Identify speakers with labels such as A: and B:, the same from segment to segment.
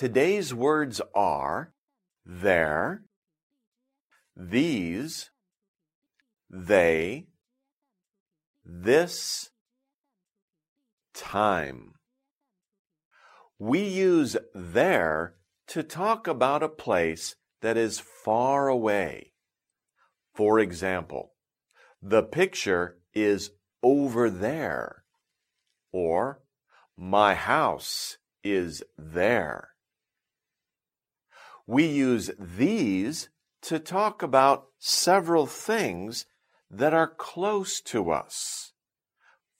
A: Today's words are there, these, they, this, time. We use there to talk about a place that is far away. For example, the picture is over there, or my house is there. We use these to talk about several things that are close to us.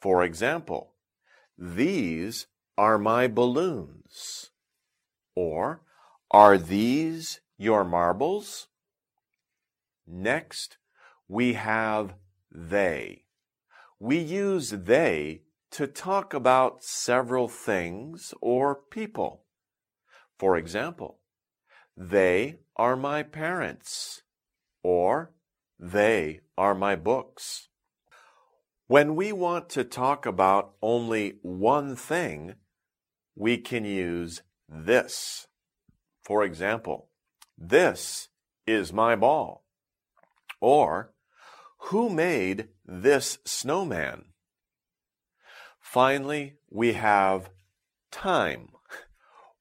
A: For example, these are my balloons. Or, are these your marbles? Next, we have they. We use they to talk about several things or people. For example, they are my parents, or they are my books. When we want to talk about only one thing, we can use this. For example, this is my ball. Or, who made this snowman? Finally, we have time.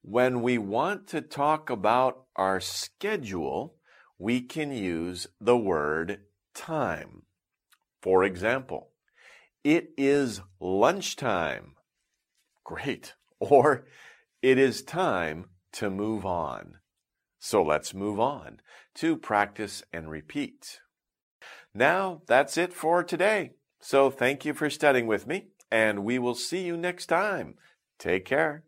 A: When we want to talk about our schedule, we can use the word time. For example, it is lunchtime. Great. Or it is time to move on. So let's move on to practice and repeat. Now that's it for today. So thank you for studying with me and we will see you next time. Take care.